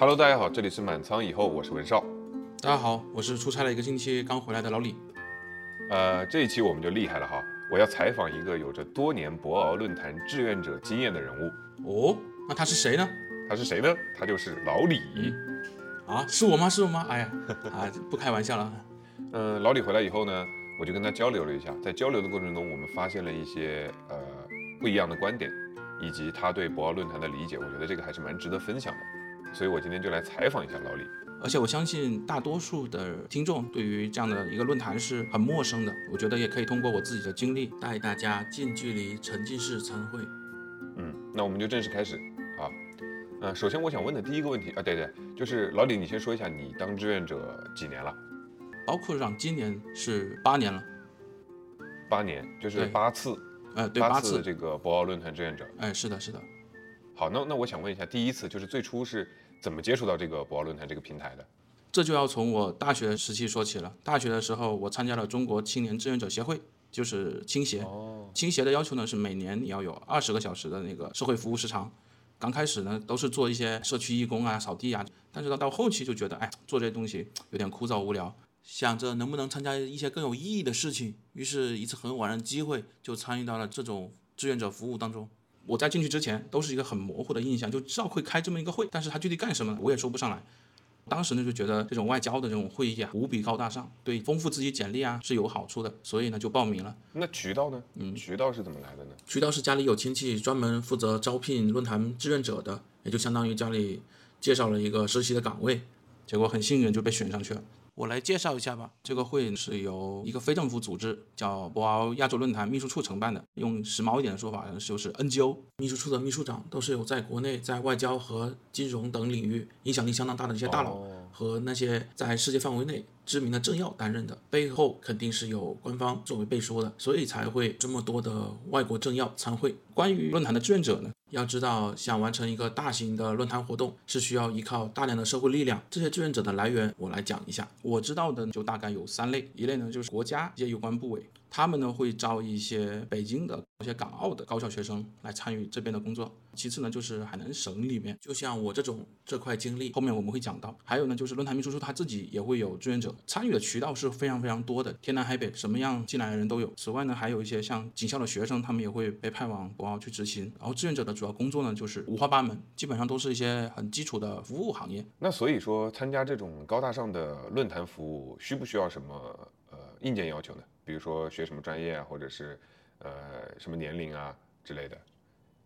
Hello，大家好，这里是满仓以后，我是文少。大家好，我是出差了一个星期刚回来的老李。呃，这一期我们就厉害了哈，我要采访一个有着多年博鳌论坛志愿者经验的人物。哦，那他是谁呢？他是谁呢？他就是老李。啊，是我吗？是我吗？哎呀，啊，不开玩笑了。嗯，老李回来以后呢，我就跟他交流了一下，在交流的过程中，我们发现了一些呃不一样的观点，以及他对博鳌论坛的理解，我觉得这个还是蛮值得分享的。所以我今天就来采访一下老李。而且我相信大多数的听众对于这样的一个论坛是很陌生的，我觉得也可以通过我自己的经历带大家近距离沉浸式参会。嗯，那我们就正式开始啊。呃，首先我想问的第一个问题啊，对对，就是老李，你先说一下你当志愿者几年了？包括上今年是八年了。八年，就是八次，呃，对，八次。次这个博鳌论坛志愿者。哎，是的，是的。好，那那我想问一下，第一次就是最初是怎么接触到这个博鳌论坛这个平台的？这就要从我大学时期说起了。大学的时候，我参加了中国青年志愿者协会，就是青协。哦，青协的要求呢是每年你要有二十个小时的那个社会服务时长。刚开始呢都是做一些社区义工啊、扫地啊，但是呢到后期就觉得，哎，做这些东西有点枯燥无聊，想着能不能参加一些更有意义的事情。于是，一次很偶然的机会就参与到了这种志愿者服务当中。我在进去之前都是一个很模糊的印象，就知道会开这么一个会，但是它具体干什么，我也说不上来。当时呢就觉得这种外交的这种会议啊无比高大上，对丰富自己简历啊是有好处的，所以呢就报名了。那渠道呢？嗯，渠道是怎么来的呢？渠道是家里有亲戚专门负责招聘论坛志愿者的，也就相当于家里介绍了一个实习的岗位，结果很幸运就被选上去了。我来介绍一下吧，这个会是由一个非政府组织叫博鳌亚洲论坛秘书处承办的，用时髦一点的说法就是 NGO。秘书处的秘书长都是有在国内在外交和金融等领域影响力相当大的一些大佬，和那些在世界范围内知名的政要担任的，背后肯定是有官方作为背书的，所以才会这么多的外国政要参会。关于论坛的志愿者呢，要知道，想完成一个大型的论坛活动，是需要依靠大量的社会力量。这些志愿者的来源，我来讲一下。我知道的就大概有三类，一类呢就是国家一些有关部委，他们呢会招一些北京的、一些港澳的高校学生来参与这边的工作。其次呢就是海南省里面，就像我这种这块经历，后面我们会讲到。还有呢就是论坛秘书处他自己也会有志愿者参与的渠道是非常非常多的，天南海北什么样进来的人都有。此外呢还有一些像警校的学生，他们也会被派往博鳌去执行。然后志愿者的主要工作呢就是五花八门，基本上都是一些很基础的服务行业。那所以说，参加这种高大上的论坛服务，需不需要什么呃硬件要求呢？比如说学什么专业啊，或者是呃什么年龄啊之类的，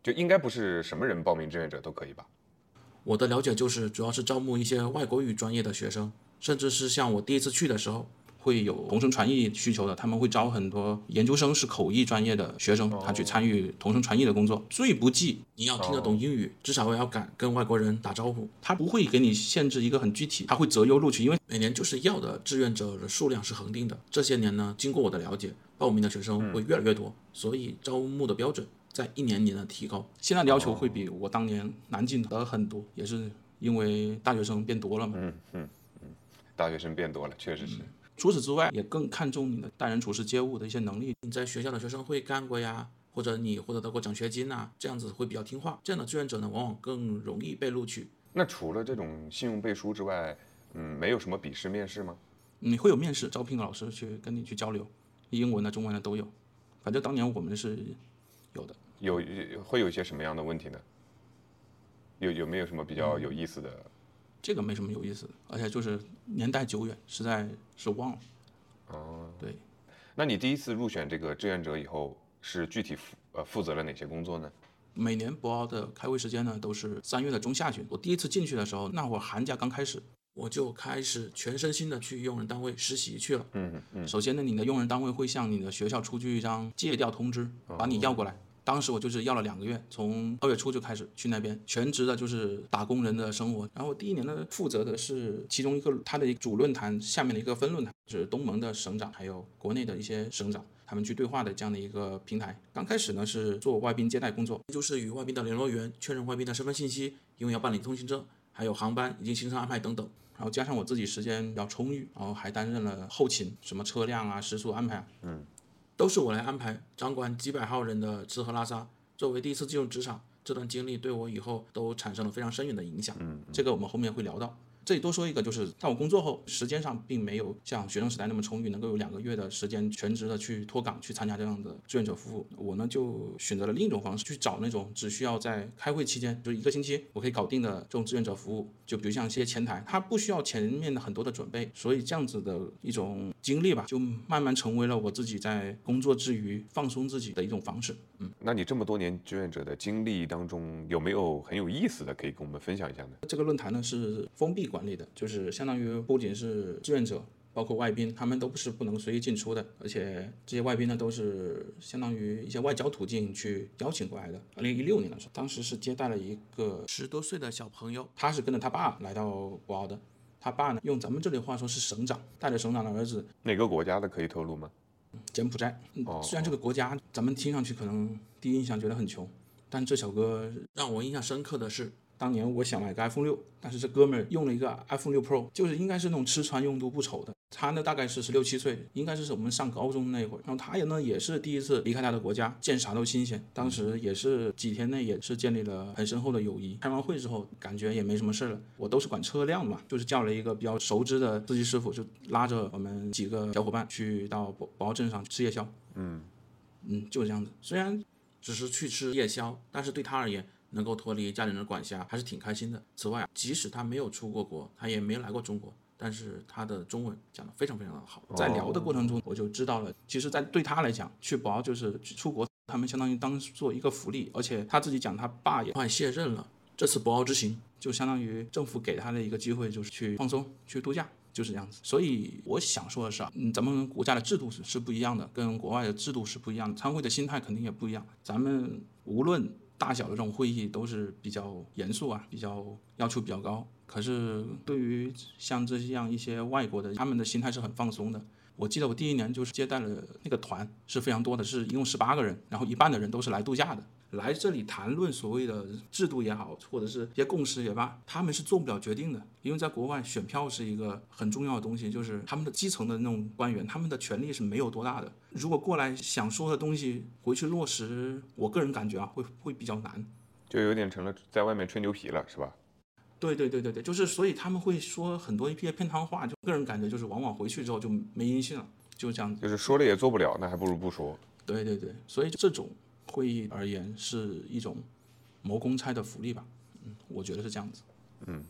就应该不是什么人报名志愿者都可以吧？我的了解就是，主要是招募一些外国语专业的学生，甚至是像我第一次去的时候，会有同声传译需求的，他们会招很多研究生是口译专业的学生，他去参与同声传译的工作。最不济你要听得懂英语，至少要敢跟外国人打招呼。他不会给你限制一个很具体，他会择优录取，因为每年就是要的志愿者的数量是恒定的。这些年呢，经过我的了解，报名的学生会越来越多，所以招募的标准。在一年年的提高，现在的要求会比我当年难进的很多，也是因为大学生变多了嘛。嗯嗯嗯，大学生变多了，确实是。除此之外，也更看重你的待人处事、接物的一些能力。你在学校的学生会干过呀，或者你获得到过奖学金呐，这样子会比较听话。这样的志愿者呢，往往更容易被录取。那除了这种信用背书之外，嗯，没有什么笔试、面试吗？你会有面试，招聘老师去跟你去交流，英文的、中文的都有。反正当年我们是有的。有会有一些什么样的问题呢？有有没有什么比较有意思的？这个没什么有意思的，而且就是年代久远，实在是忘了。哦，对。那你第一次入选这个志愿者以后，是具体负呃负责了哪些工作呢？每年博鳌的开会时间呢，都是三月的中下旬。我第一次进去的时候，那会儿寒假刚开始，我就开始全身心的去用人单位实习去了。嗯嗯。首先呢，你的用人单位会向你的学校出具一张借调通知，把你要过来。当时我就是要了两个月，从二月初就开始去那边，全职的就是打工人的生活。然后第一年呢，负责的是其中一个他的一个主论坛下面的一个分论坛，就是东盟的省长还有国内的一些省长，他们去对话的这样的一个平台。刚开始呢是做外宾接待工作，就是与外宾的联络员确认外宾的身份信息，因为要办理通行证，还有航班以及行程安排等等。然后加上我自己时间比较充裕，然后还担任了后勤，什么车辆啊、食宿安排啊，嗯。都是我来安排，掌管几百号人的吃喝拉撒。作为第一次进入职场，这段经历对我以后都产生了非常深远的影响。嗯，这个我们后面会聊到。这里多说一个，就是在我工作后，时间上并没有像学生时代那么充裕，能够有两个月的时间全职的去脱岗去参加这样的志愿者服务。我呢就选择了另一种方式，去找那种只需要在开会期间，就是一个星期我可以搞定的这种志愿者服务。就比如像一些前台，它不需要前面的很多的准备，所以这样子的一种经历吧，就慢慢成为了我自己在工作之余放松自己的一种方式。嗯，那你这么多年志愿者的经历当中，有没有很有意思的可以跟我们分享一下呢？这个论坛呢是封闭管理的，就是相当于不仅是志愿者，包括外宾，他们都不是不能随意进出的。而且这些外宾呢，都是相当于一些外交途径去邀请过来的。二零一六年的时候，当时是接待了一个十多岁的小朋友，他是跟着他爸来到博鳌的。他爸呢，用咱们这里话说是省长，带着省长的儿子。哪个国家的可以透露吗？柬埔寨。虽然这个国家咱们听上去可能第一印象觉得很穷，但这小哥让我印象深刻的是。当年我想买个 iPhone 六，但是这哥们儿用了一个 iPhone 六 Pro，就是应该是那种吃穿用度不愁的。他呢大概是十六七岁，应该是我们上高中那会儿。然后他也呢也是第一次离开他的国家，见啥都新鲜。当时也是几天内也是建立了很深厚的友谊。开完会之后，感觉也没什么事了。我都是管车辆嘛，就是叫了一个比较熟知的司机师傅，就拉着我们几个小伙伴去到宝宝镇上吃夜宵。嗯嗯，就是这样子。虽然只是去吃夜宵，但是对他而言。能够脱离家里人的管辖，还是挺开心的。此外，即使他没有出过国，他也没来过中国，但是他的中文讲得非常非常的好。在聊的过程中，我就知道了，其实，在对他来讲，去博鳌就是出国，他们相当于当做一个福利。而且他自己讲，他爸也快卸任了，这次博鳌之行就相当于政府给他的一个机会，就是去放松、去度假，就是这样子。所以我想说的是啊，嗯，咱们国家的制度是是不一样的，跟国外的制度是不一样的，参会的心态肯定也不一样。咱们无论。大小的这种会议都是比较严肃啊，比较要求比较高。可是对于像这样一些外国的，他们的心态是很放松的。我记得我第一年就是接待了那个团是非常多的，是一共十八个人，然后一半的人都是来度假的。来这里谈论所谓的制度也好，或者是一些共识也罢，他们是做不了决定的，因为在国外选票是一个很重要的东西，就是他们的基层的那种官员，他们的权力是没有多大的。如果过来想说的东西回去落实，我个人感觉啊，会会比较难，就有点成了在外面吹牛皮了，是吧？对对对对对，就是所以他们会说很多一些偏汤话，就个人感觉就是往往回去之后就没音信了，就这样子。就是说了也做不了，那还不如不说。对对对，所以这种。会议而言是一种谋公差的福利吧，嗯，我觉得是这样子。嗯，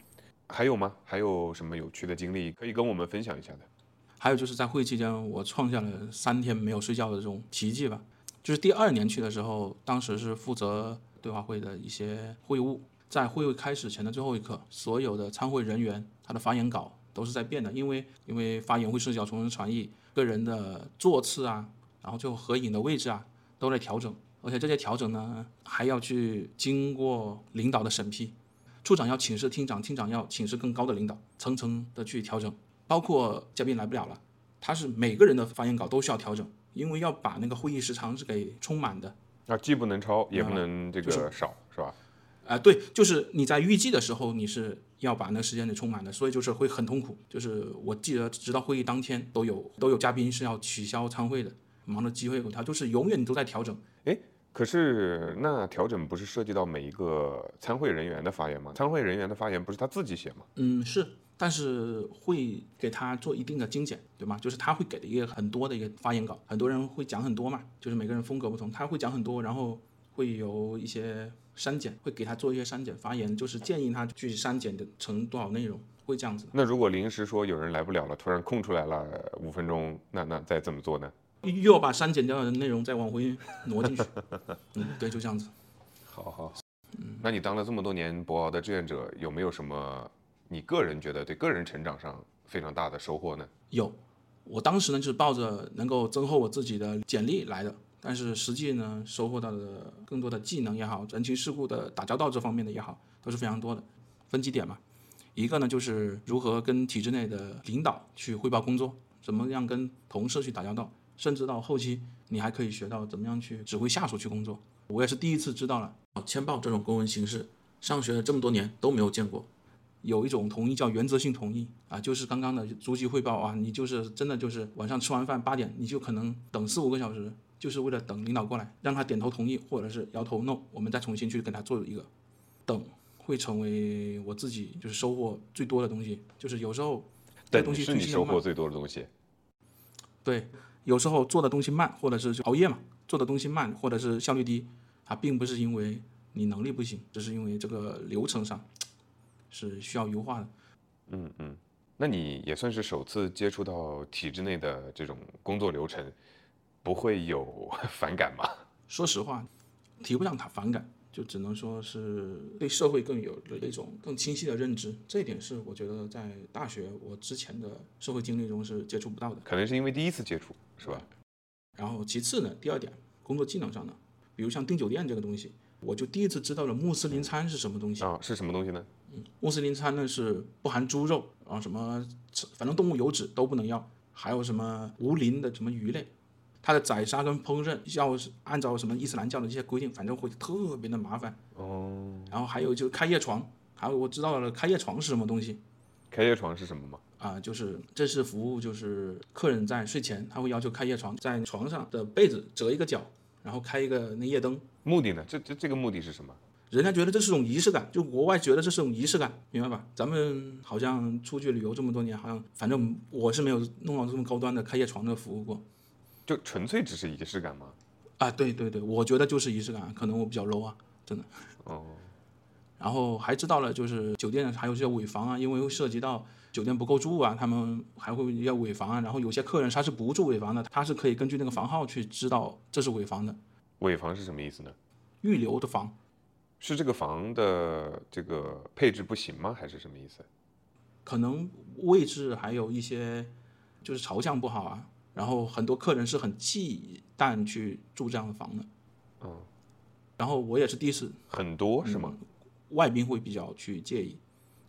还有吗？还有什么有趣的经历可以跟我们分享一下的？还有就是在会议期间，我创下了三天没有睡觉的这种奇迹吧。就是第二年去的时候，当时是负责对话会的一些会务，在会议开始前的最后一刻，所有的参会人员他的发言稿都是在变的，因为因为发言会涉及到从人传译，个人的座次啊，然后最后合影的位置啊，都在调整。而且这些调整呢，还要去经过领导的审批，处长要请示厅长，厅长要请示更高的领导，层层的去调整。包括嘉宾来不了了，他是每个人的发言稿都需要调整，因为要把那个会议时长是给充满的。那，既不能超，也不能这个少，啊，对，就是你在预计的时候，你是要把那个时间给充满的，所以就是会很痛苦。就是我记得，直到会议当天都有都有嘉宾是要取消参会的，忙的机会有他，就是永远你都在调整。哎。可是那调整不是涉及到每一个参会人员的发言吗？参会人员的发言不是他自己写吗？嗯，是，但是会给他做一定的精简，对吗？就是他会给的一个很多的一个发言稿，很多人会讲很多嘛，就是每个人风格不同，他会讲很多，然后会有一些删减，会给他做一些删减发言，就是建议他去删减的成多少内容，会这样子。那如果临时说有人来不了了，突然空出来了五分钟，那那再怎么做呢？又要把删减掉的内容再往回挪进去，嗯，对，就这样子。好好，嗯，那你当了这么多年博鳌的志愿者，有没有什么你个人觉得对个人成长上非常大的收获呢？有，我当时呢就是抱着能够增厚我自己的简历来的，但是实际呢收获到的更多的技能也好，人情世故的打交道这方面的也好，都是非常多的。分几点嘛，一个呢就是如何跟体制内的领导去汇报工作，怎么样跟同事去打交道。甚至到后期，你还可以学到怎么样去指挥下属去工作。我也是第一次知道了，签报这种公文形式，上学了这么多年都没有见过。有一种同意叫原则性同意啊，就是刚刚的逐级汇报啊，你就是真的就是晚上吃完饭八点，你就可能等四五个小时，就是为了等领导过来，让他点头同意，或者是摇头 no，我们再重新去跟他做一个。等会成为我自己就是收获最多的东西，就是有时候这东西是你收获最多的东西。对，有时候做的东西慢，或者是熬夜嘛，做的东西慢，或者是效率低，啊，并不是因为你能力不行，只是因为这个流程上是需要优化的。嗯嗯，那你也算是首次接触到体制内的这种工作流程，不会有 反感吗？说实话，提不上他反感，就只能说是对社会更有了一种更清晰的认知。这一点是我觉得在大学我之前的社会经历中是接触不到的。可能是因为第一次接触，是吧？然后其次呢，第二点，工作技能上呢，比如像订酒店这个东西，我就第一次知道了穆斯林餐是什么东西。啊，是什么东西呢？嗯穆斯林餐呢是不含猪肉啊，什么反正动物油脂都不能要，还有什么无磷的什么鱼类，它的宰杀跟烹饪要是按照什么伊斯兰教的这些规定，反正会特别的麻烦。哦，然后还有就是开夜床，还有我知道了开夜床是什么东西开夜床是什么吗？啊，就是这是服务，就是客人在睡前他会要求开夜床，在床上的被子折一个角，然后开一个那夜灯。目的呢？这这这个目的是什么？人家觉得这是种仪式感，就国外觉得这是种仪式感，明白吧？咱们好像出去旅游这么多年，好像反正我是没有弄到这么高端的开夜床的服务过就纯粹只是仪式感吗？啊。对对对，我觉得就是仪式感，可能我比较 low 啊，真的。哦，然后还知道了，就是酒店还有这些尾房啊，因为会涉及到酒店不够住啊，他们还会要尾房啊。然后有些客人他是不住尾房的，他是可以根据那个房号去知道这是尾房的，尾房是什么意思呢？预留的房。是这个房的这个配置不行吗？还是什么意思？可能位置还有一些就是朝向不好啊，然后很多客人是很忌惮去住这样的房的。嗯，然后我也是第一次，很多是吗？外宾会比较去介意，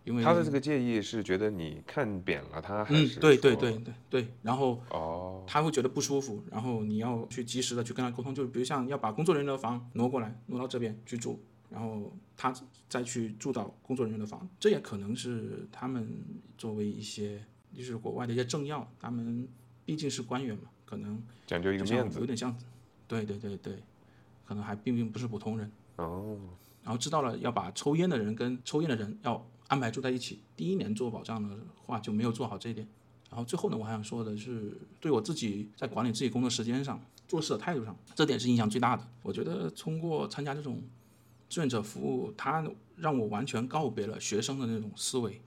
因为他的这个介意是觉得你看扁了他，还嗯是，对对对对对，然后哦，他会觉得不舒服，然后你要去及时的去跟他沟通，就比如像要把工作人员的房挪过来，挪到这边去住，然后他再去住到工作人员的房，这也可能是他们作为一些就是国外的一些政要，他们毕竟是官员嘛，可能讲究一个面子有点像，对对对对，可能还并并不是普通人。哦，然后知道了要把抽烟的人跟抽烟的人要安排住在一起。第一年做保障的话就没有做好这一点。然后最后呢，我还想说的是，对我自己在管理自己工作时间上、做事的态度上，这点是影响最大的。我觉得通过参加这种志愿者服务，它让我完全告别了学生的那种思维。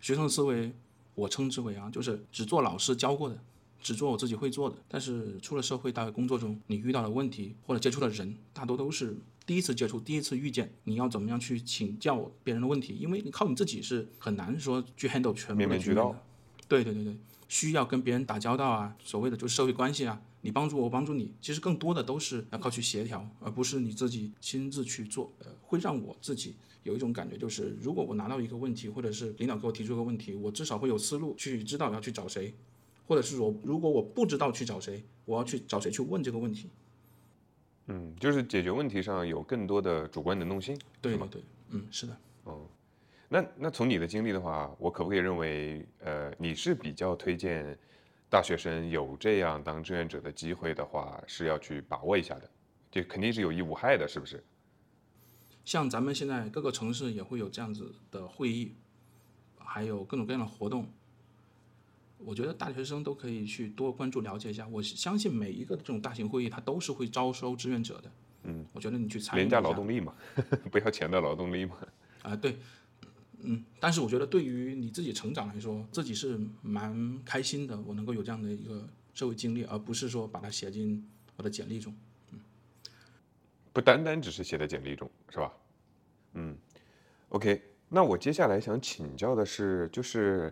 学生的思维，我称之为啊，就是只做老师教过的，只做我自己会做的。但是出了社会，大学工作中，你遇到的问题或者接触的人，大多都是第一次接触、第一次遇见，你要怎么样去请教别人的问题？因为你靠你自己是很难说去 handle 全面面俱到。对对对对，需要跟别人打交道啊，所谓的就是社会关系啊，你帮助我，我帮助你，其实更多的都是要靠去协调，而不是你自己亲自去做。呃，会让我自己有一种感觉，就是如果我拿到一个问题，或者是领导给我提出一个问题，我至少会有思路去知道要去找谁，或者是说如果我不知道去找谁，我要去找谁去问这个问题。嗯，就是解决问题上有更多的主观能动性。对吗对，嗯，是的。哦那那从你的经历的话，我可不可以认为，呃，你是比较推荐大学生有这样当志愿者的机会的话，是要去把握一下的，这肯定是有益无害的，是不是？像咱们现在各个城市也会有这样子的会议，还有各种各样的活动。我觉得大学生都可以去多关注了解一下。我相信每一个这种大型会议，它都是会招收志愿者的。嗯，我觉得你去参与廉价劳动力嘛，不要钱的劳动力嘛。啊、对，嗯，但是我觉得对于你自己成长来说，自己是蛮开心的，我能够有这样的一个社会经历，而不是说把它写进我的简历中。嗯不单单只是写在简历中，是吧？嗯，OK。那我接下来想请教的是，就是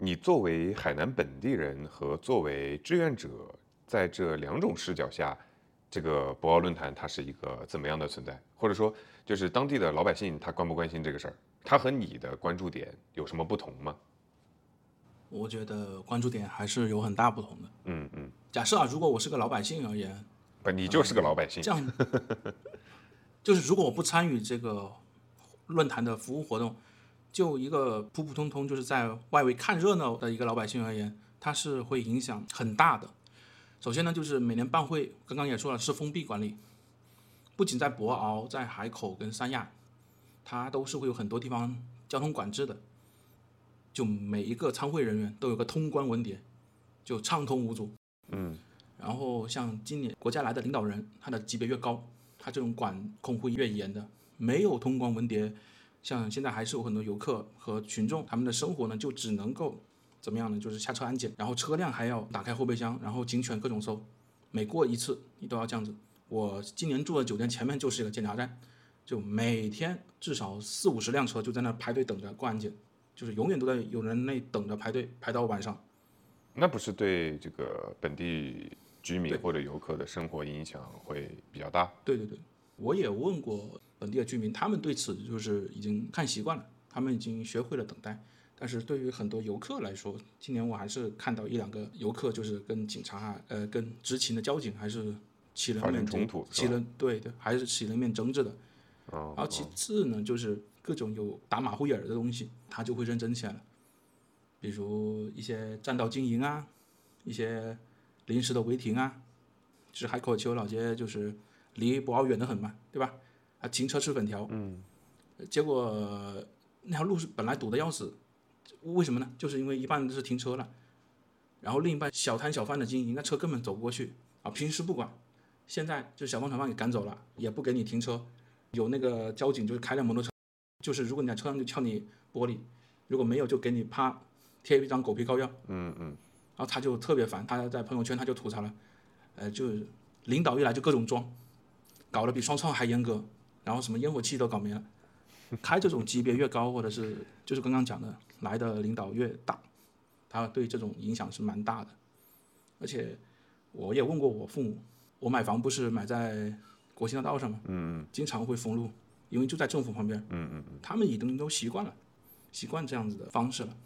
你作为海南本地人和作为志愿者，在这两种视角下，这个博鳌论坛它是一个怎么样的存在？或者说，就是当地的老百姓他关不关心这个事儿？他和你的关注点有什么不同吗？我觉得关注点还是有很大不同的。嗯嗯，假设啊，如果我是个老百姓而言，不，你就是个老百姓这。样，就是如果我不参与这个论坛的服务活动，就一个普普通通就是在外围看热闹的一个老百姓而言，它是会影响很大的。首先呢，就是每年办会，刚刚也说了是封闭管理，不仅在博鳌、在海口跟三亚，它都是会有很多地方交通管制的。就每一个参会人员都有个通关文牒，就畅通无阻。嗯，然后像今年国家来的领导人，他的级别越高，他这种管控会越严的。没有通关文牒，像现在还是有很多游客和群众，他们的生活呢就只能够怎么样呢？就是下车安检，然后车辆还要打开后备箱，然后警犬各种搜，每过一次你都要这样子。我今年住的酒店前面就是一个检查站，就每天至少四五十辆车就在那排队等着过安检，就是永远都在有人那等着排队排到晚上。那不是对这个本地居民或者游客的生活影响会比较大？对对对，我也问过本地的居民，他们对此就是已经看习惯了，他们已经学会了等待。但是对于很多游客来说，今年我还是看到一两个游客就是跟警察呃跟执勤的交警还是起了面冲突起了对对，还是起了一面争执的。哦然后其次呢，就是各种有打马虎眼儿的东西，他就会认真起来了。比如一些占道经营啊，一些临时的违停啊，就是海口球老街就是离博鳌远得很嘛，对吧？啊，停车吃粉条，嗯，结果那条路是本来堵得要死，为什么呢？就是因为一半是停车了，然后另一半小摊小贩的经营，那车根本走不过去。啊，平时不管，现在就小贩小贩给赶走了，也不给你停车，有那个交警就是开辆摩托车，就是如果你在车上就敲你玻璃，如果没有就给你啪贴一张狗皮膏药，嗯嗯，然后他就特别烦，他在朋友圈他就吐槽了，呃，就是领导一来就各种装，搞得比双创还严格，然后什么烟火气都搞没了。开这种级别越高，或者是就是刚刚讲的来的领导越大，他对这种影响是蛮大的。而且我也问过我父母，我买房不是买在国庆大道上吗？嗯嗯经常会封路，因为就在政府旁边。嗯嗯嗯，他们已经都习惯了，习惯这样子的方式了。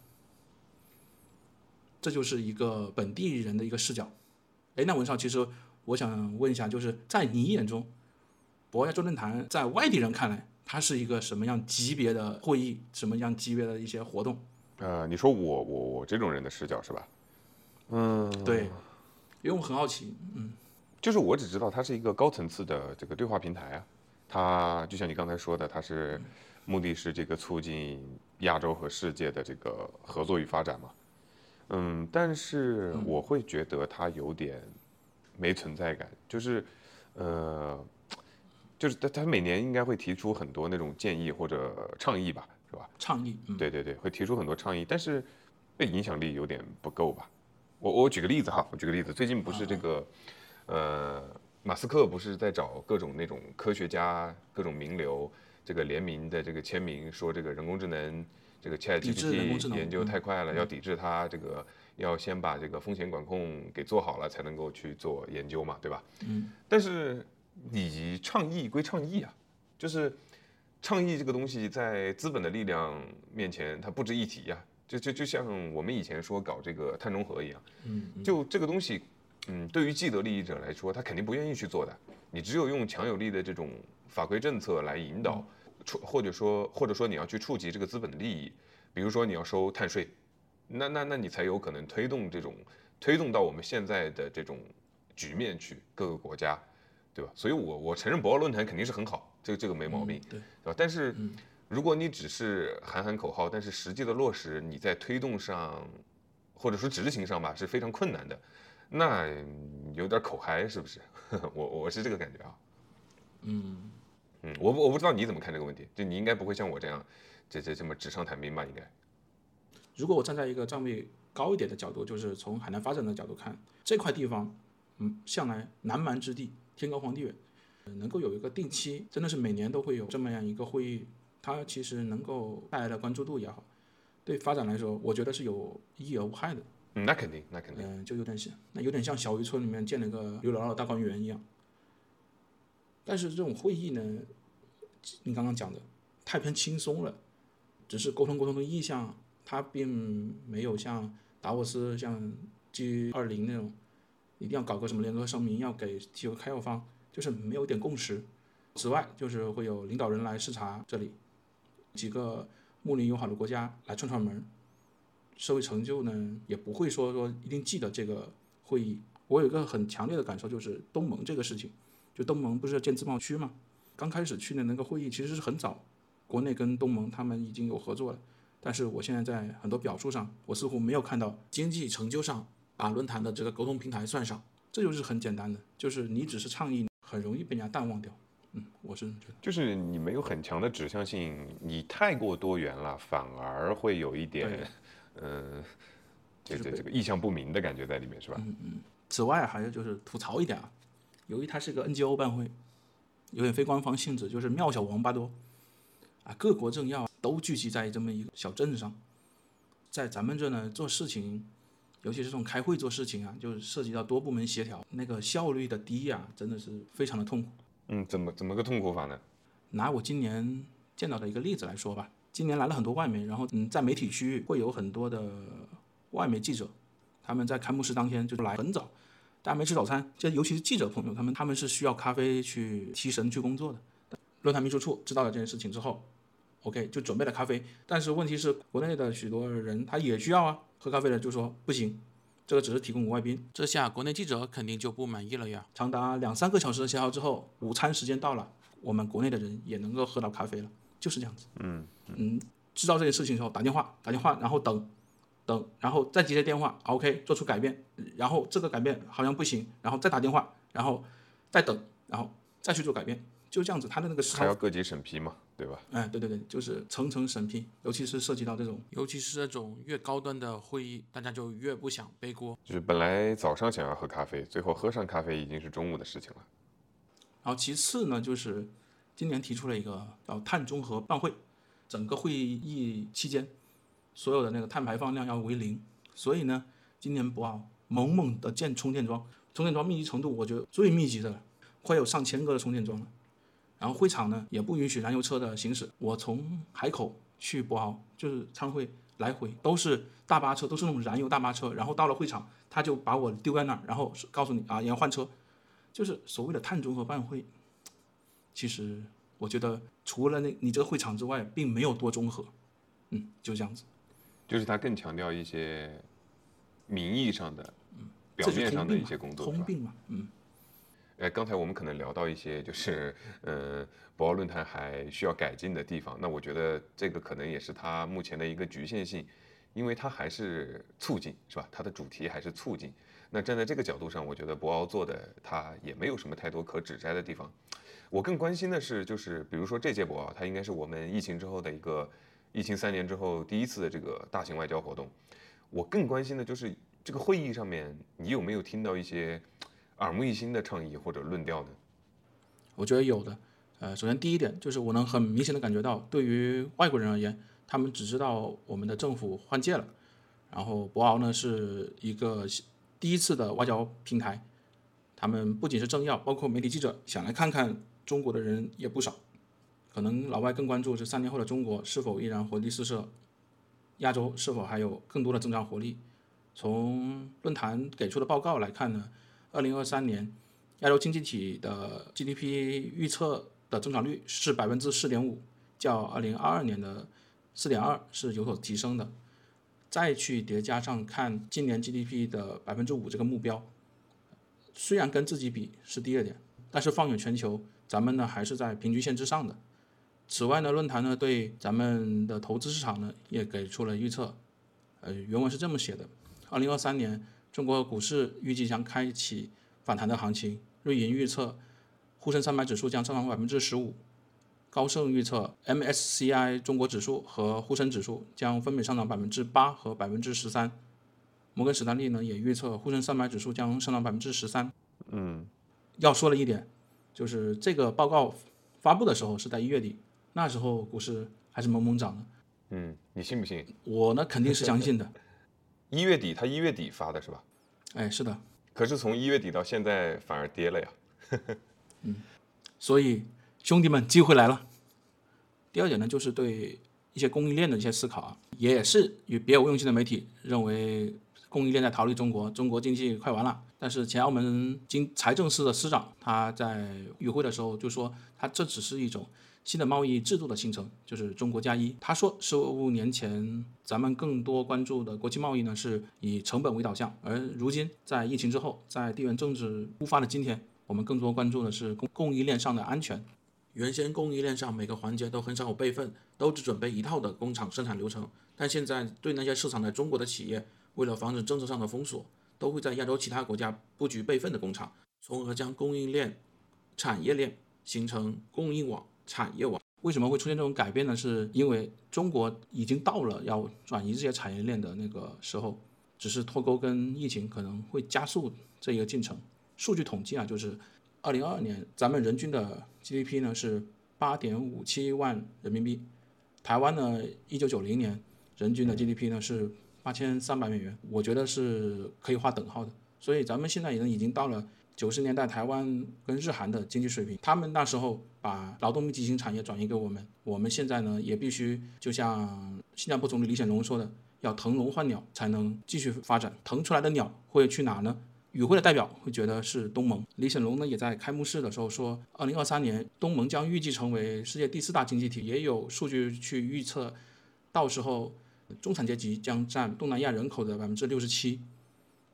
这就是一个本地人的一个视角。哎，那文少，其实我想问一下，就是在你眼中，博鳌亚洲论坛在外地人看来，它是一个什么样级别的会议，什么样级别的一些活动？呃，你说我我我这种人的视角是吧？嗯，对，因为我很好奇，嗯，就是我只知道它是一个高层次的这个对话平台啊，它就像你刚才说的，它是目的是这个促进亚洲和世界的这个合作与发展嘛。嗯，但是我会觉得它有点没存在感，就是呃，就是他他每年应该会提出很多那种建议或者倡议吧，是吧？倡议，嗯，对对对，会提出很多倡议，但是那影响力有点不够吧？我我举个例子哈，我举个例子，最近不是这个，呃，马斯克不是在找各种那种科学家、各种名流这个联名的这个签名，说这个人工智能这个 ChatGPT 研究嗯太快了，要抵制它，这个要先把这个风险管控给做好了，才能够去做研究嘛，对吧？嗯。但是你倡议归倡议啊，就是倡议这个东西在资本的力量面前，它不值一提呀、就就就像我们以前说搞这个碳中和一样，嗯，就这个东西，嗯，对于既得利益者来说，他肯定不愿意去做的。你只有用强有力的这种法规政策来引导，触或者说或者说你要去触及这个资本的利益，比如说你要收碳税，那那那你才有可能推动这种推动到我们现在的这种局面去各个国家，对吧？所以我我承认博鳌论坛肯定是很好，这个这个没毛病，对，对吧？但是嗯如果你只是喊喊口号，但是实际的落实你在推动上，或者说执行上吧是非常困难的，那嗯有点口嗨是不是？我我是这个感觉啊。嗯，嗯，我不我不知道你怎么看这个问题，就你应该不会像我这样，这这这么纸上谈兵吧？应该。如果我站在一个站位高一点的角度，就是从海南发展的角度看，这块地方，嗯，向来南蛮之地，天高皇帝远，呃能够有一个定期，真的是每年都会有这么样一个会议，它其实能够带来的关注度也好，对发展来说，我觉得是有益而无害的。嗯，那肯定，那肯定。嗯、就有点像，那有点像小渔村里面建了个刘姥姥大观园一样。但是这种会议呢，你刚刚讲的太偏轻松了，只是沟通沟通的意向，它并没有像达沃斯、像 G 二零那种，一定要搞个什么联合声明，要给提出开药方，就是没有一点共识。此外，就是会有领导人来视察这里，几个睦邻友好的国家来串串门，社会成就呢，也不会说说一定记得这个会议。我有一个很强烈的感受，就是东盟这个事情，就东盟不是要建自贸区吗？刚开始去的那个会议其实是很早，国内跟东盟他们已经有合作了，但是我现在在很多表述上，我似乎没有看到经济成就上把论坛的这个沟通平台算上，这就是很简单的，就是你只是倡议，很容易被人家淡忘掉。嗯，我是觉得。就是你没有很强的指向性，你太过多元了，反而会有一点，嗯、这这这个意向不明的感觉在里面，是吧？嗯嗯此外，还有就是吐槽一点啊，由于它是个 NGO 办会，有点非官方性质，就是庙小王八多啊，各国政要都聚集在这么一个小镇上，在咱们这呢做事情，尤其是这种开会做事情啊，就是涉及到多部门协调，那个效率的低啊、真的是非常的痛苦。嗯，怎么怎么个痛苦法呢？拿我今年见到的一个例子来说吧，今年来了很多外媒，然后嗯，在媒体区域会有很多的外媒记者，他们在开幕式当天就来很早，大家没吃早餐，这尤其是记者朋友，他们他们是需要咖啡去提神去工作的。论坛秘书处知道了这件事情之后，OK 就准备了咖啡，但是问题是国内的许多人他也需要啊，喝咖啡的就说不行，这个只是提供给外宾，这下国内记者肯定就不满意了呀。长达两三个小时的协调之后，午餐时间到了，我们国内的人也能够喝到咖啡了，就是这样子。嗯嗯，知道这件事情之后，打电话打电话，然后等等，然后再接接电话，OK，做出改变，然后这个改变好像不行，然后再打电话，然后再等，然后再去做改变，就这样子。他的那个时长，还要各级审批嘛，对吧？哎，对对对，就是层层审批，尤其是涉及到这种尤其是这种越高端的会议，大家就越不想背锅。就是本来早上想要喝咖啡，最后喝上咖啡已经是中午的事情了。然后其次呢，就是今年提出了一个叫碳中和办会，整个会议期间，所有的那个碳排放量要为零。所以呢，今年博鳌猛猛的建充电桩，充电桩密集程度我觉得最密集的了，快有上千个的充电桩了。然后会场呢也不允许燃油车的行驶。我从海口去博鳌，就是参会来回都是大巴车，都是那种燃油大巴车。然后到了会场，他就把我丢在那儿，然后告诉你啊，你要换车。就是所谓的碳中和办会，其实我觉得除了那你这个会场之外，并没有多中和，嗯，就这样子。就是他更强调一些名义上的、嗯表面上的一些工作，吧？通病嘛，嗯，哎，刚才我们可能聊到一些就是，呃，博鳌论坛还需要改进的地方。那我觉得这个可能也是它目前的一个局限性，因为它还是促进，是吧？它的主题还是促进。那站在这个角度上，我觉得博鳌做的它也没有什么太多可指摘的地方。我更关心的是，就是比如说这届博鳌，它应该是我们疫情之后的一个疫情三年之后第一次的这个大型外交活动。我更关心的就是这个会议上面，你有没有听到一些耳目一新的倡议或者论调呢？我觉得有的。呃，首先第一点就是我能很明显的感觉到，对于外国人而言，他们只知道我们的政府换届了，然后博鳌呢是一个第一次的外交平台，他们不仅是政要，包括媒体记者想来看看中国的人也不少。可能老外更关注是三年后的中国是否依然活力四射，亚洲是否还有更多的增长活力。从论坛给出的报告来看呢，二零二三年亚洲经济体的 GDP 预测的增长率是百分之四点五，较二零二二年的四点二是有所提升的。再去叠加上看今年 GDP 的百分之五这个目标，虽然跟自己比是低了点，但是放眼全球，咱们呢还是在平均线之上的。此外呢，论坛呢对咱们的投资市场呢也给出了预测，呃，原文是这么写的：二零二三年中国股市预计将开启反弹的行情，瑞银预测沪深三百指数将上涨百分之十五，高盛预测 MSCI 中国指数和沪深指数将分别上涨百分之八和百分之十三。摩根士丹利呢也预测沪深三百指数将上涨百分之十三。嗯，要说的一点，就是这个报告发布的时候是在一月底，那时候股市还是猛猛涨的。嗯，你信不信？我呢肯定是相信的。一月底，他一月底发的是吧？哎，是的，可是从一月底到现在反而跌了呀。嗯所以兄弟们，机会来了。第二点呢，就是对一些供应链的一些思考啊，也是与别有用心的媒体认为供应链在逃离中国，中国经济快完了。但是前澳门经财政司的司长他在与会的时候就说，他这只是一种新的贸易制度的形成，就是中国加一。他说，十五年前咱们更多关注的国际贸易呢是以成本为导向，而如今在疫情之后，在地缘政治突发的今天，我们更多关注的是供供应链上的安全。原先供应链上每个环节都很少有备份，都只准备一套的工厂生产流程。但现在对那些市场在中国的企业，为了防止政策上的封锁，都会在亚洲其他国家布局备份的工厂，从而将供应链、产业链形成供应网、产业网。为什么会出现这种改变呢？是因为中国已经到了要转移这些产业链的那个时候，只是脱钩跟疫情可能会加速这一个进程。数据统计啊，就是二零二二年咱们人均的 GDP 呢是八点五七万人民币，台湾呢一九九零年人均的 GDP 呢是八千三百美元，我觉得是可以划等号的。所以咱们现在已经已经到了九十年代台湾跟日韩的经济水平，他们那时候把劳动密集型产业转移给我们，我们现在呢也必须就像新加坡总理李显龙说的，要腾笼换鸟才能继续发展。腾出来的鸟会去哪呢？与会的代表会觉得是东盟。李显龙呢也在开幕式的时候说，二零二三年东盟将预计成为世界第四大经济体，也有数据去预测，到时候中产阶级将占东南亚人口的百分之六十七。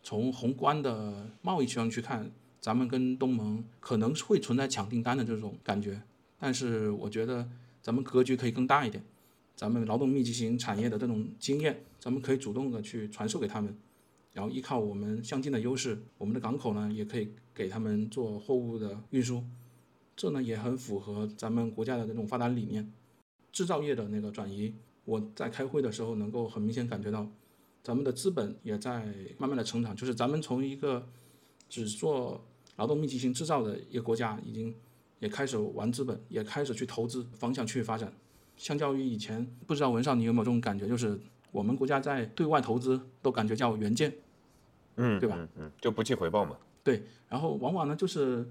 从宏观的贸易趋向去看，咱们跟东盟可能会存在抢订单的这种感觉，但是我觉得咱们格局可以更大一点，咱们劳动密集型产业的这种经验，咱们可以主动的去传授给他们。然后依靠我们相近的优势，我们的港口呢也可以给他们做货物的运输，这呢也很符合咱们国家的这种发展理念。制造业的那个转移，我在开会的时候能够很明显感觉到，咱们的资本也在慢慢的成长，就是咱们从一个只做劳动密集型制造的一个国家，已经也开始玩资本，也开始去投资方向去发展。相较于以前，不知道文少你有没有这种感觉，就是我们国家在对外投资都感觉叫援建。嗯，对吧？嗯嗯，就不计回报嘛。对，然后往往呢就是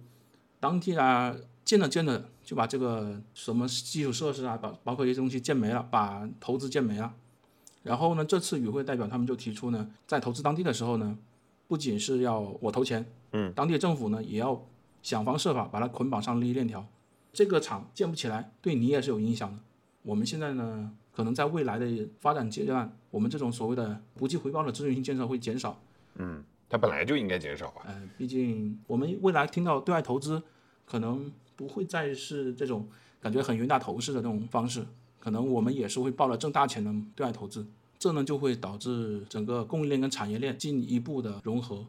当地啊建着建着，就把这个什么基础设施啊，包包括一些东西建没了，把投资建没了。然后呢，这次与会代表他们就提出呢，在投资当地的时候呢，不仅是要我投钱，嗯，当地政府呢也要想方设法把它捆绑上利益链条。这个厂建不起来，对你也是有影响的。我们现在呢，可能在未来的发展阶段，我们这种所谓的不计回报的资源性建设会减少。嗯，它本来就应该减少啊。呃，毕竟我们未来听到对外投资，可能不会再是这种感觉很冤大头式的这种方式，可能我们也是会抱着挣大钱的对外投资，这呢就会导致整个供应链跟产业链进一步的融合。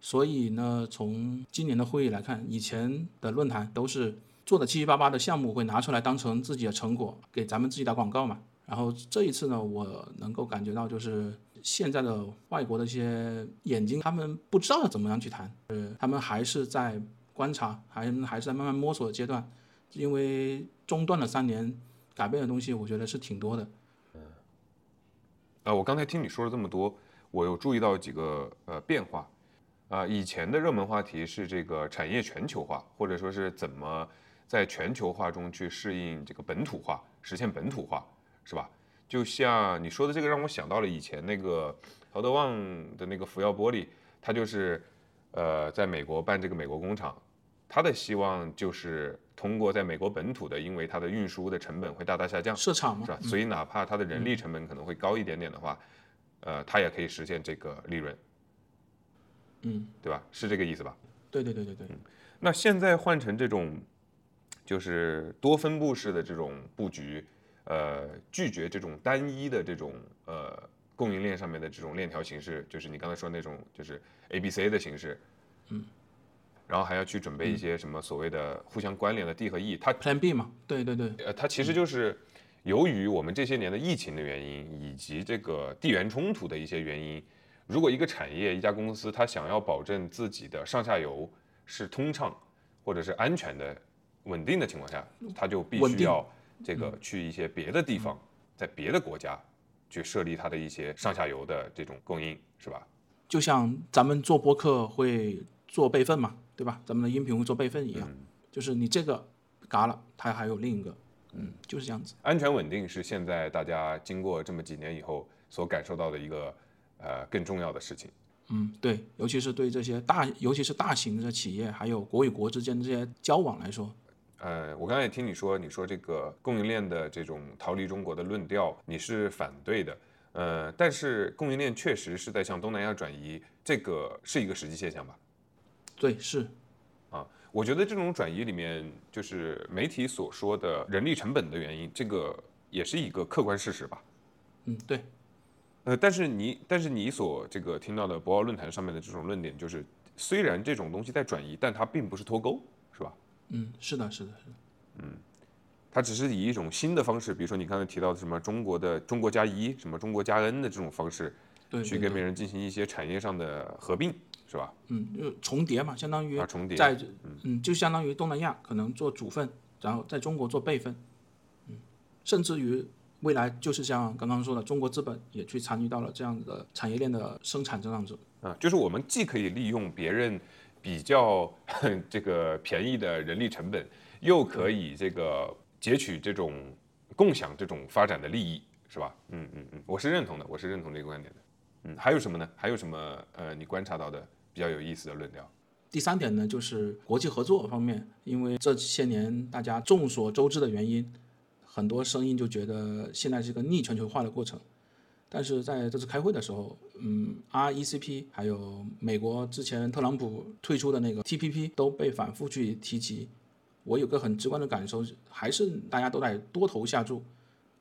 所以呢，从今年的会议来看，以前的论坛都是做的七七八八的项目会拿出来当成自己的成果，给咱们自己打广告嘛。然后这一次呢，我能够感觉到就是。现在的外国的一些眼睛，他们不知道要怎么样去谈，呃，他们还是在观察，还还是在慢慢摸索的阶段，因为中断了三年，改变的东西，我觉得是挺多的。啊，我刚才听你说了这么多，我有注意到几个呃变化，啊，以前的热门话题是这个产业全球化，或者说是怎么在全球化中去适应这个本土化，实现本土化，是吧？就像你说的这个，让我想到了以前那个陶德旺的那个福耀玻璃，他就是，呃，在美国办这个美国工厂，他的希望就是通过在美国本土的，因为它的运输的成本会大大下降，市场嘛，是吧？所以哪怕它的人力成本可能会高一点点的话，呃，它也可以实现这个利润，嗯，对吧？是这个意思吧？对对对对对。那现在换成这种，就是多分布式的这种布局。呃，拒绝这种单一的这种呃供应链上面的这种链条形式，就是你刚才说那种就是 A B C 的形式，嗯，然后还要去准备一些什么所谓的互相关联的 D 和 E，它 Plan B 嘛，对对对，呃，它其实就是由于我们这些年的疫情的原因，以及这个地缘冲突的一些原因，如果一个产业一家公司它想要保证自己的上下游是通畅或者是安全的、稳定的情况下，它就必须要。这个去一些别的地方，在别的国家去设立它的一些上下游的这种供应，是吧？就像咱们做播客会做备份嘛，对吧？咱们的音频会做备份一样，就是你这个嘎了，它还有另一个，嗯，就是这样子。安全稳定是现在大家经过这么几年以后所感受到的一个呃更重要的事情。嗯，对，尤其是对这些大，尤其是大型的企业，还有国与国之间的这些交往来说。呃，我刚才也听你说，你说这个供应链的这种逃离中国的论调，你是反对的。呃，但是供应链确实是在向东南亚转移，这个是一个实际现象吧？对，是。啊，我觉得这种转移里面，就是媒体所说的人力成本的原因，这个也是一个客观事实吧？嗯，对。呃，但是你，但是你所这个听到的博鳌论坛上面的这种论点，就是虽然这种东西在转移，但它并不是脱钩，是吧？嗯，是的，是的，是的。嗯。它只是以一种新的方式，比如说你刚才提到的什么中国的中国加一、什么中国加 N 的这种方式，对，去跟别人进行一些产业上的合并，是吧？嗯，就重叠嘛，相当于啊重叠，在嗯，就相当于东南亚可能做主份，然后在中国做备份，嗯，甚至于未来就是像刚刚说的，中国资本也去参与到了这样的产业链的生产这样子。啊，就是我们既可以利用别人比较 这个便宜的人力成本，又可以这个。截取这种共享这种发展的利益，是吧？嗯嗯嗯，我是认同的，我是认同这个观点的。嗯，还有什么呢？还有什么呃，你观察到的比较有意思的论调？第三点呢，就是国际合作方面，因为这些年大家众所周知的原因，很多声音就觉得现在是个逆全球化的过程。但是在这次开会的时候，嗯，RECP 还有美国之前特朗普退出的那个 TPP 都被反复去提及。我有个很直观的感受，还是大家都在多头下注。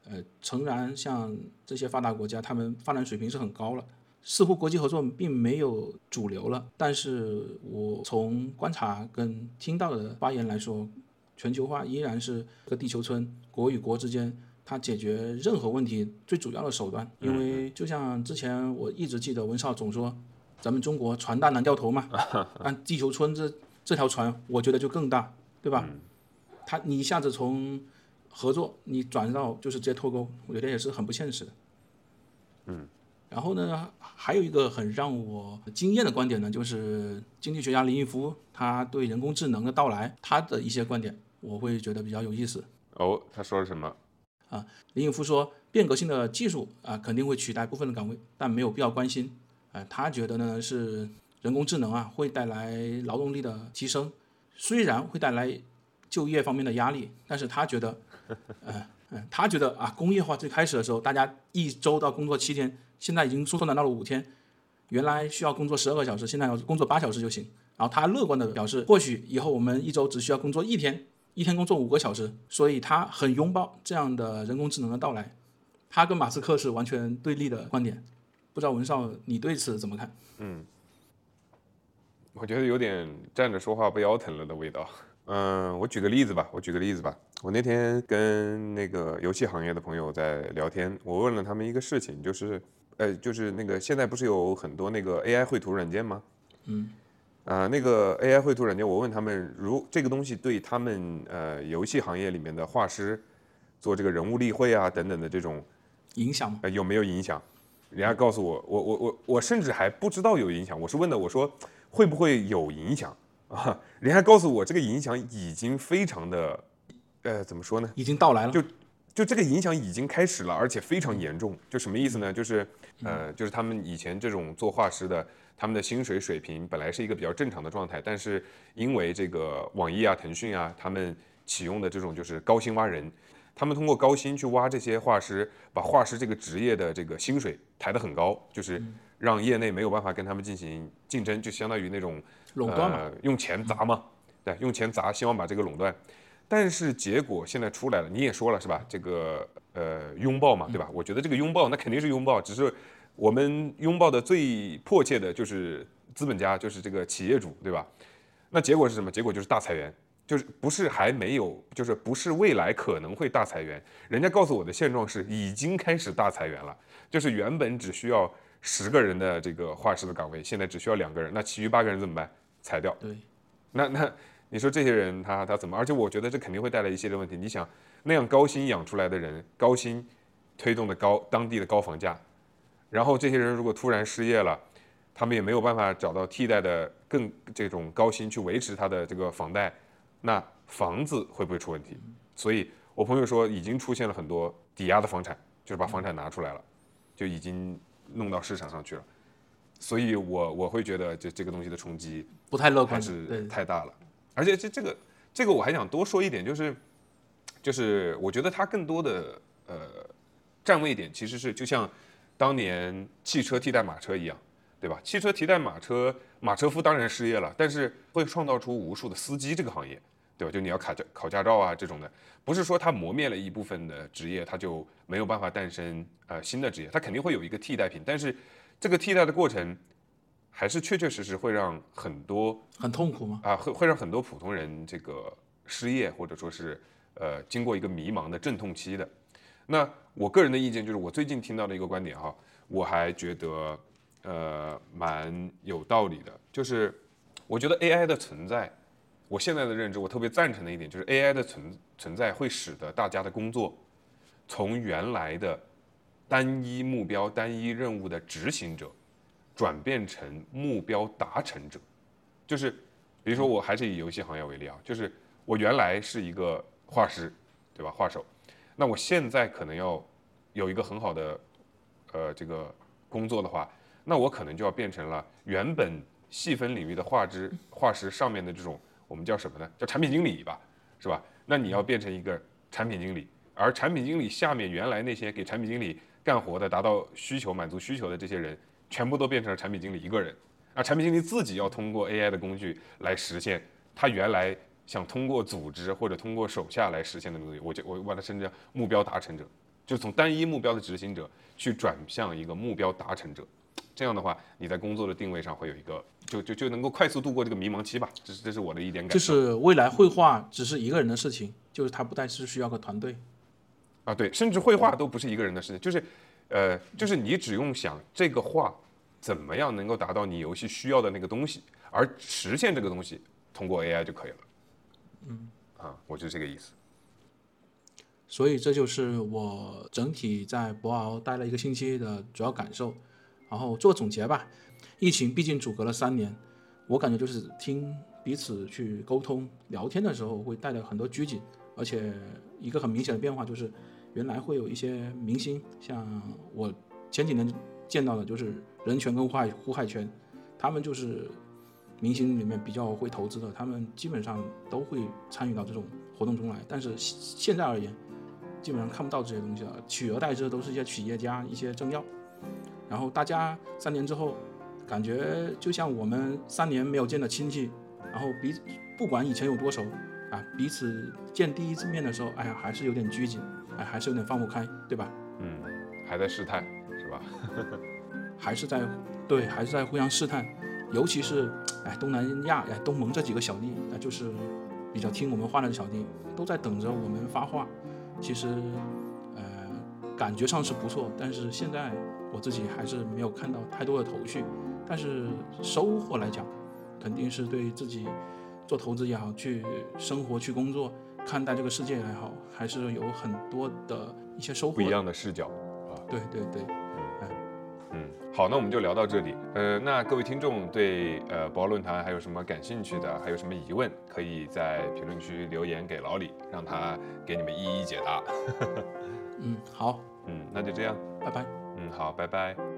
呃，诚然，像这些发达国家，他们发展水平是很高了，似乎国际合作并没有主流了。但是我从观察跟听到的发言来说，全球化依然是个地球村，国与国之间它解决任何问题最主要的手段。因为就像之前我一直记得文少总说，咱们中国船大难掉头嘛，但地球村这这条船，我觉得就更大。对吧？他你一下子从合作你转到就是直接脱钩，我觉得也是很不现实的。嗯。然后呢，还有一个很让我惊艳的观点呢，就是经济学家林毅夫他对人工智能的到来，他的一些观点我会觉得比较有意思。哦，他说了什么？啊，林毅夫说，变革性的技术啊肯定会取代部分的岗位，但没有必要关心。啊，他觉得呢是人工智能啊会带来劳动力的提升。虽然会带来就业方面的压力，但是他觉得，嗯嗯，他觉得啊，工业化最开始的时候，大家一周到工作七天，现在已经缩短到了五天，原来需要工作十二个小时，现在要工作八小时就行。然后他乐观的表示，或许以后我们一周只需要工作一天，一天工作五个小时，所以他很拥抱这样的人工智能的到来。他跟马斯克是完全对立的观点，不知道文少你对此怎么看？嗯。我觉得有点站着说话不腰疼了的味道。嗯，我举个例子吧，我举个例子吧。我那天跟那个游戏行业的朋友在聊天，我问了他们一个事情，就是，呃，就是那个现在不是有很多那个 AI 绘图软件吗？嗯。啊，那个 AI 绘图软件，我问他们，如这个东西对他们呃游戏行业里面的画师做这个人物立绘啊等等的这种影响吗？呃，有没有影响？人家告诉我，我我我我甚至还不知道有影响。我是问的，我说。会不会有影响啊？人家告诉我，这个影响已经非常的，呃，怎么说呢？已经到来了。就就这个影响已经开始了，而且非常严重。就什么意思呢？就是呃，就是他们以前这种做画师的，他们的薪水水平本来是一个比较正常的状态，但是因为这个网易啊、腾讯啊，他们启用的这种就是高薪挖人，他们通过高薪去挖这些画师，把画师这个职业的这个薪水抬得很高，就是。让业内没有办法跟他们进行竞争，就相当于那种垄断嘛，用钱砸嘛，对，用钱砸，希望把这个垄断。但是结果现在出来了，你也说了是吧？这个呃拥抱嘛，对吧？我觉得这个拥抱那肯定是拥抱，只是我们拥抱的最迫切的就是资本家，就是这个企业主，对吧？那结果是什么？结果就是大裁员，就是不是还没有，就是不是未来可能会大裁员。人家告诉我的现状是已经开始大裁员了，就是原本只需要。十个人的这个画师的岗位，现在只需要两个人，那其余八个人怎么办？裁掉。对，那那你说这些人他他怎么？而且我觉得这肯定会带来一系列问题。你想那样高薪养出来的人，高薪推动的高当地的高房价，然后这些人如果突然失业了，他们也没有办法找到替代的更这种高薪去维持他的这个房贷，那房子会不会出问题？所以我朋友说已经出现了很多抵押的房产，就是把房产拿出来了，就已经。弄到市场上去了，所以我我会觉得这这个东西的冲击不太乐观，还是太大了。而且这这个这个我还想多说一点，就是就是我觉得它更多的呃站位点其实是就像当年汽车替代马车一样，对吧？汽车替代马车，马车夫当然失业了，但是会创造出无数的司机这个行业，对吧？就你要考驾考驾照啊这种的，不是说它磨灭了一部分的职业，它就没有办法诞生呃新的职业，它肯定会有一个替代品，但是这个替代的过程。还是确确实实会让很多很痛苦吗？啊，会会让很多普通人这个失业，或者说是呃经过一个迷茫的阵痛期的。那我个人的意见就是，我最近听到的一个观点哈，我还觉得呃蛮有道理的，就是我觉得 AI 的存在，我现在的认知，我特别赞成的一点就是 AI 的存存在会使得大家的工作从原来的单一目标、单一任务的执行者。转变成目标达成者，就是，比如说我还是以游戏行业为例啊，就是我原来是一个画师，对吧？画手，那我现在可能要有一个很好的呃这个工作的话，那我可能就要变成了原本细分领域的画师画师上面的这种我们叫什么呢？叫产品经理吧，是吧？那你要变成一个产品经理，而产品经理下面原来那些给产品经理干活的、达到需求、满足需求的这些人。全部都变成了产品经理一个人，而产品经理自己要通过 AI 的工具来实现他原来想通过组织或者通过手下来实现的东西。我就我把它称之目标达成者，就从单一目标的执行者去转向一个目标达成者。这样的话，你在工作的定位上会有一个，就就就能够快速度过这个迷茫期吧。这是这是我的一点感受。就是未来绘画只是一个人的事情，就是他不再是需要个团队。啊，对，甚至绘画都不是一个人的事情，就是。呃，就是你只用想这个画怎么样能够达到你游戏需要的那个东西，而实现这个东西通过 AI 就可以了。嗯，啊，我就这个意思。所以这就是我整体在博鳌待了一个星期的主要感受。然后做总结吧，疫情毕竟阻隔了三年，我感觉就是听彼此去沟通聊天的时候会带来很多拘谨，而且一个很明显的变化就是。原来会有一些明星，像我前几年见到的，就是人权跟害互害权，他们就是明星里面比较会投资的，他们基本上都会参与到这种活动中来。但是现在而言，基本上看不到这些东西了，取而代之的都是一些企业家、一些政要。然后大家三年之后，感觉就像我们三年没有见的亲戚，然后彼此不管以前有多熟啊，彼此见第一次面的时候，哎呀，还是有点拘谨。哎，还是有点放不开，对吧？嗯，还在试探，是吧？还是在，对，还是在互相试探。尤其是，哎，东南亚，哎，东盟这几个小弟，那就是比较听我们话的小弟，都在等着我们发话。其实，呃，感觉上是不错，但是现在我自己还是没有看到太多的头绪。但是收获来讲，肯定是对自己做投资也好，去生活、去工作。看待这个世界也好，还是有很多的一些收获，不一样的视角啊。对对对，嗯嗯，好，那我们就聊到这里。呃，那各位听众对呃博鳌论坛还有什么感兴趣的，还有什么疑问，可以在评论区留言给老李，让他给你们一一解答。嗯，好，嗯，那就这样，拜拜。嗯，好，拜拜。